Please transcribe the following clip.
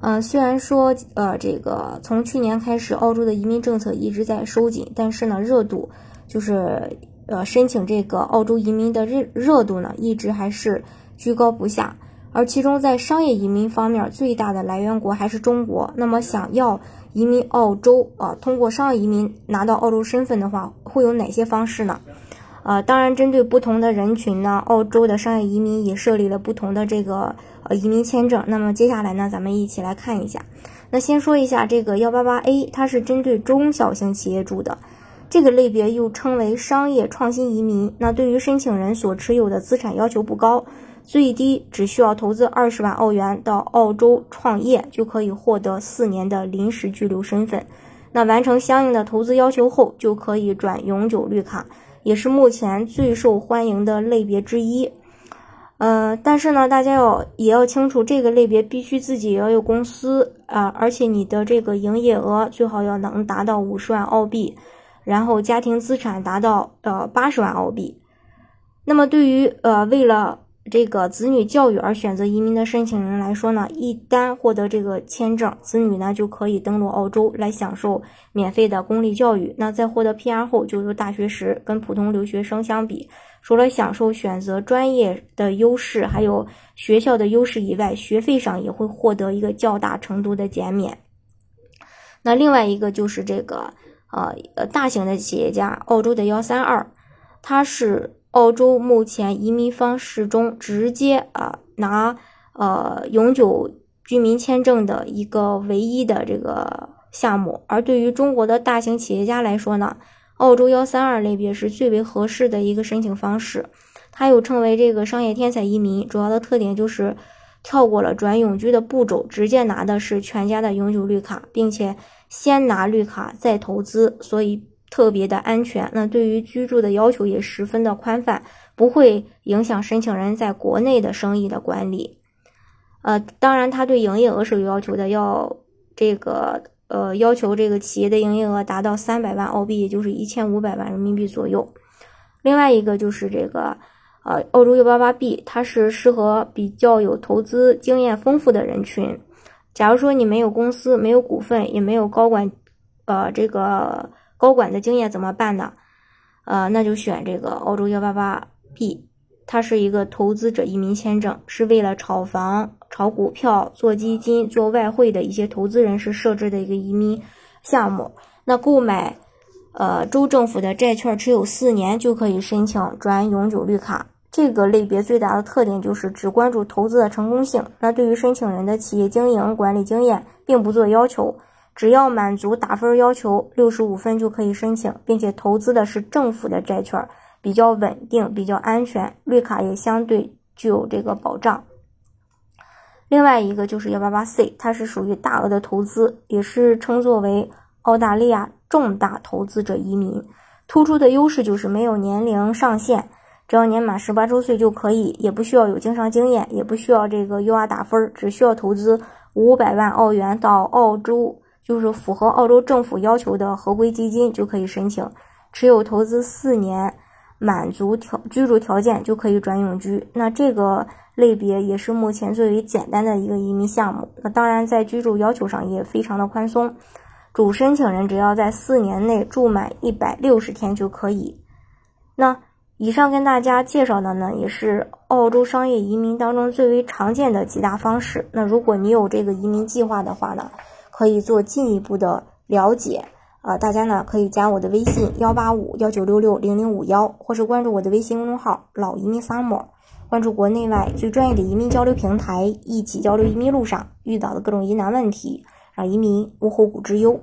嗯，虽然说，呃，这个从去年开始，澳洲的移民政策一直在收紧，但是呢，热度就是，呃，申请这个澳洲移民的热热度呢，一直还是居高不下。而其中在商业移民方面，最大的来源国还是中国。那么，想要移民澳洲啊，通过商业移民拿到澳洲身份的话，会有哪些方式呢？呃，当然，针对不同的人群呢，澳洲的商业移民也设立了不同的这个呃移民签证。那么接下来呢，咱们一起来看一下。那先说一下这个幺八八 A，它是针对中小型企业住的，这个类别又称为商业创新移民。那对于申请人所持有的资产要求不高，最低只需要投资二十万澳元到澳洲创业，就可以获得四年的临时居留身份。那完成相应的投资要求后，就可以转永久绿卡。也是目前最受欢迎的类别之一，呃，但是呢，大家要也要清楚，这个类别必须自己要有公司啊，而且你的这个营业额最好要能达到五十万澳币，然后家庭资产达到呃八十万澳币。那么对于呃为了这个子女教育而选择移民的申请人来说呢，一旦获得这个签证，子女呢就可以登陆澳洲来享受免费的公立教育。那在获得 PR 后，就读大学时，跟普通留学生相比，除了享受选择专业的优势，还有学校的优势以外，学费上也会获得一个较大程度的减免。那另外一个就是这个呃呃大型的企业家，澳洲的幺三二，他是。澳洲目前移民方式中直接啊拿呃永久居民签证的一个唯一的这个项目，而对于中国的大型企业家来说呢，澳洲幺三二类别是最为合适的一个申请方式。它又称为这个商业天才移民，主要的特点就是跳过了转永居的步骤，直接拿的是全家的永久绿卡，并且先拿绿卡再投资，所以。特别的安全，那对于居住的要求也十分的宽泛，不会影响申请人在国内的生意的管理。呃，当然，他对营业额是有要求的，要这个呃要求这个企业的营业额达到三百万澳币，也就是一千五百万人民币左右。另外一个就是这个呃澳洲幺八八 B，它是适合比较有投资经验丰富的人群。假如说你没有公司，没有股份，也没有高管，呃这个。高管的经验怎么办呢？呃，那就选这个澳洲幺八八 B，它是一个投资者移民签证，是为了炒房、炒股票、做基金、做外汇的一些投资人士设置的一个移民项目。那购买呃州政府的债券持有四年就可以申请转永久绿卡。这个类别最大的特点就是只关注投资的成功性，那对于申请人的企业经营管理经验并不做要求。只要满足打分要求，六十五分就可以申请，并且投资的是政府的债券，比较稳定，比较安全，绿卡也相对具有这个保障。另外一个就是幺八八 C，它是属于大额的投资，也是称作为澳大利亚重大投资者移民。突出的优势就是没有年龄上限，只要年满十八周岁就可以，也不需要有经商经验，也不需要这个 UR 打分，只需要投资五百万澳元到澳洲。就是符合澳洲政府要求的合规基金就可以申请，持有投资四年，满足条居住条件就可以转永居。那这个类别也是目前最为简单的一个移民项目。那当然在居住要求上也非常的宽松，主申请人只要在四年内住满一百六十天就可以。那以上跟大家介绍的呢，也是澳洲商业移民当中最为常见的几大方式。那如果你有这个移民计划的话呢？可以做进一步的了解啊，大家呢可以加我的微信幺八五幺九六六零零五幺，或是关注我的微信公众号“老移民 summer”，关注国内外最专业的移民交流平台，一起交流移民路上遇到的各种疑难问题，让移民无后顾之忧。